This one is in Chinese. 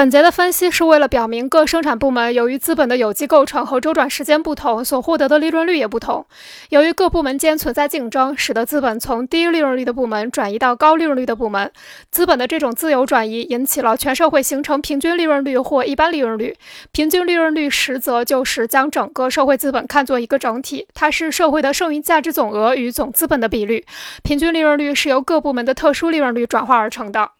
本节的分析是为了表明各生产部门由于资本的有机构成和周转时间不同所获得的利润率也不同。由于各部门间存在竞争使得资本从低利润率的部门转移到高利润率的部门。资本的这种自由转移引起了全社会形成平均利润率或一般利润率。平均利润率实则就是将整个社会资本看作一个整体它是社会的剩余价值总额与总资本的比率。平均利润率是由各部门的特殊利润率转化而成的。